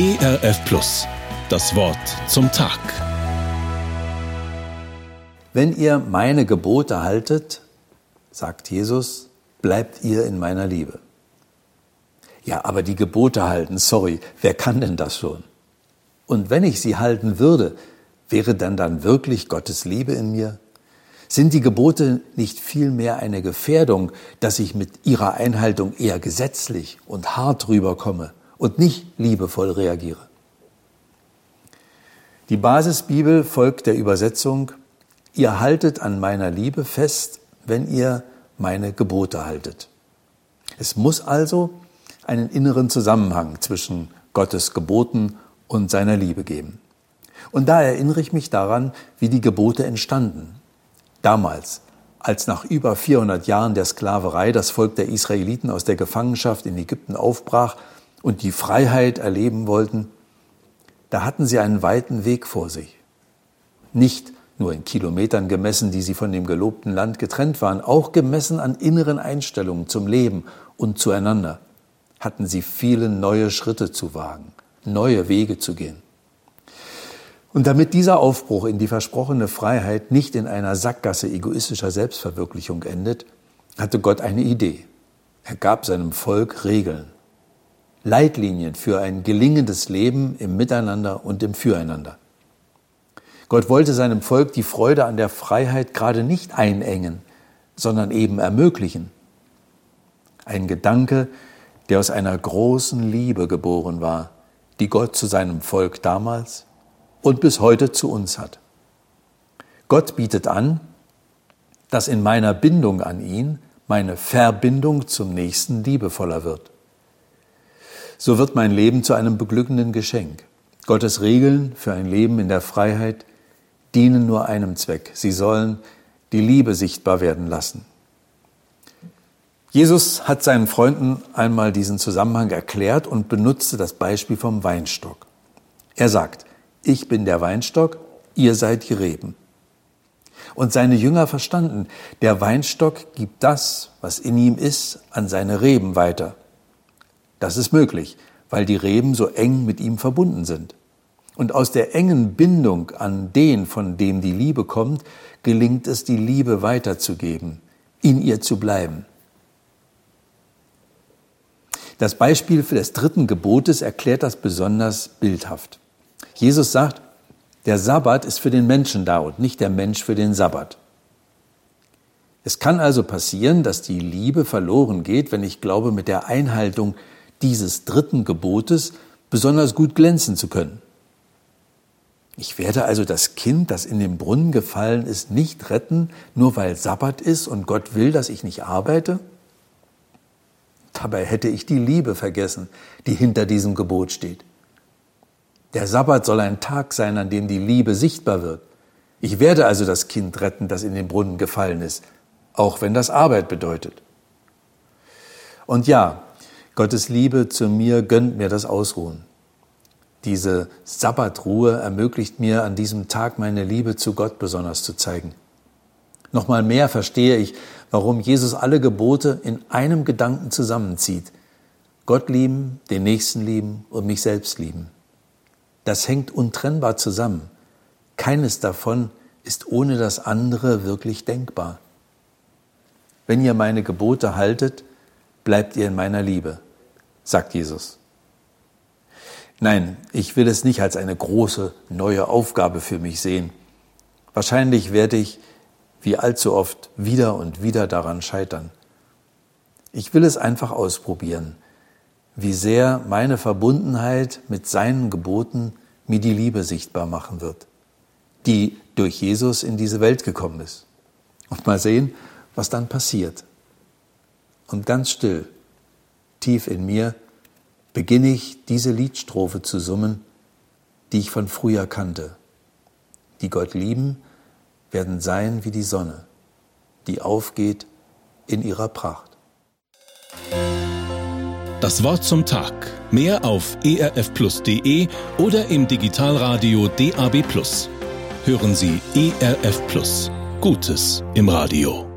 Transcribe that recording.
ERF Plus. Das Wort zum Tag. Wenn ihr meine Gebote haltet, sagt Jesus, bleibt ihr in meiner Liebe. Ja, aber die Gebote halten, sorry, wer kann denn das schon? Und wenn ich sie halten würde, wäre dann dann wirklich Gottes Liebe in mir? Sind die Gebote nicht vielmehr eine Gefährdung, dass ich mit ihrer Einhaltung eher gesetzlich und hart rüberkomme und nicht liebevoll reagiere? Die Basisbibel folgt der Übersetzung, ihr haltet an meiner Liebe fest, wenn ihr meine Gebote haltet. Es muss also einen inneren Zusammenhang zwischen Gottes Geboten und seiner Liebe geben. Und da erinnere ich mich daran, wie die Gebote entstanden. Damals, als nach über 400 Jahren der Sklaverei das Volk der Israeliten aus der Gefangenschaft in Ägypten aufbrach und die Freiheit erleben wollten, da hatten sie einen weiten Weg vor sich. Nicht nur in Kilometern gemessen, die sie von dem gelobten Land getrennt waren, auch gemessen an inneren Einstellungen zum Leben und zueinander, hatten sie viele neue Schritte zu wagen, neue Wege zu gehen. Und damit dieser Aufbruch in die versprochene Freiheit nicht in einer Sackgasse egoistischer Selbstverwirklichung endet, hatte Gott eine Idee. Er gab seinem Volk Regeln, Leitlinien für ein gelingendes Leben im Miteinander und im Füreinander. Gott wollte seinem Volk die Freude an der Freiheit gerade nicht einengen, sondern eben ermöglichen. Ein Gedanke, der aus einer großen Liebe geboren war, die Gott zu seinem Volk damals und bis heute zu uns hat. Gott bietet an, dass in meiner Bindung an ihn meine Verbindung zum Nächsten liebevoller wird. So wird mein Leben zu einem beglückenden Geschenk. Gottes Regeln für ein Leben in der Freiheit dienen nur einem Zweck. Sie sollen die Liebe sichtbar werden lassen. Jesus hat seinen Freunden einmal diesen Zusammenhang erklärt und benutzte das Beispiel vom Weinstock. Er sagt, ich bin der Weinstock, ihr seid die Reben. Und seine Jünger verstanden, der Weinstock gibt das, was in ihm ist, an seine Reben weiter. Das ist möglich, weil die Reben so eng mit ihm verbunden sind. Und aus der engen Bindung an den, von dem die Liebe kommt, gelingt es, die Liebe weiterzugeben, in ihr zu bleiben. Das Beispiel für des dritten Gebotes erklärt das besonders bildhaft. Jesus sagt, der Sabbat ist für den Menschen da und nicht der Mensch für den Sabbat. Es kann also passieren, dass die Liebe verloren geht, wenn ich glaube, mit der Einhaltung dieses dritten Gebotes besonders gut glänzen zu können. Ich werde also das Kind, das in den Brunnen gefallen ist, nicht retten, nur weil Sabbat ist und Gott will, dass ich nicht arbeite? Dabei hätte ich die Liebe vergessen, die hinter diesem Gebot steht. Der Sabbat soll ein Tag sein, an dem die Liebe sichtbar wird. Ich werde also das Kind retten, das in den Brunnen gefallen ist, auch wenn das Arbeit bedeutet. Und ja, Gottes Liebe zu mir gönnt mir das Ausruhen. Diese Sabbatruhe ermöglicht mir, an diesem Tag meine Liebe zu Gott besonders zu zeigen. Nochmal mehr verstehe ich, warum Jesus alle Gebote in einem Gedanken zusammenzieht. Gott lieben, den Nächsten lieben und mich selbst lieben. Das hängt untrennbar zusammen. Keines davon ist ohne das andere wirklich denkbar. Wenn ihr meine Gebote haltet, bleibt ihr in meiner Liebe, sagt Jesus. Nein, ich will es nicht als eine große neue Aufgabe für mich sehen. Wahrscheinlich werde ich, wie allzu oft, wieder und wieder daran scheitern. Ich will es einfach ausprobieren wie sehr meine Verbundenheit mit seinen Geboten mir die Liebe sichtbar machen wird, die durch Jesus in diese Welt gekommen ist. Und mal sehen, was dann passiert. Und ganz still, tief in mir, beginne ich diese Liedstrophe zu summen, die ich von früher kannte. Die Gott lieben, werden sein wie die Sonne, die aufgeht in ihrer Pracht. Das Wort zum Tag. Mehr auf erfplus.de oder im Digitalradio DAB+. Hören Sie ERF Plus. Gutes im Radio.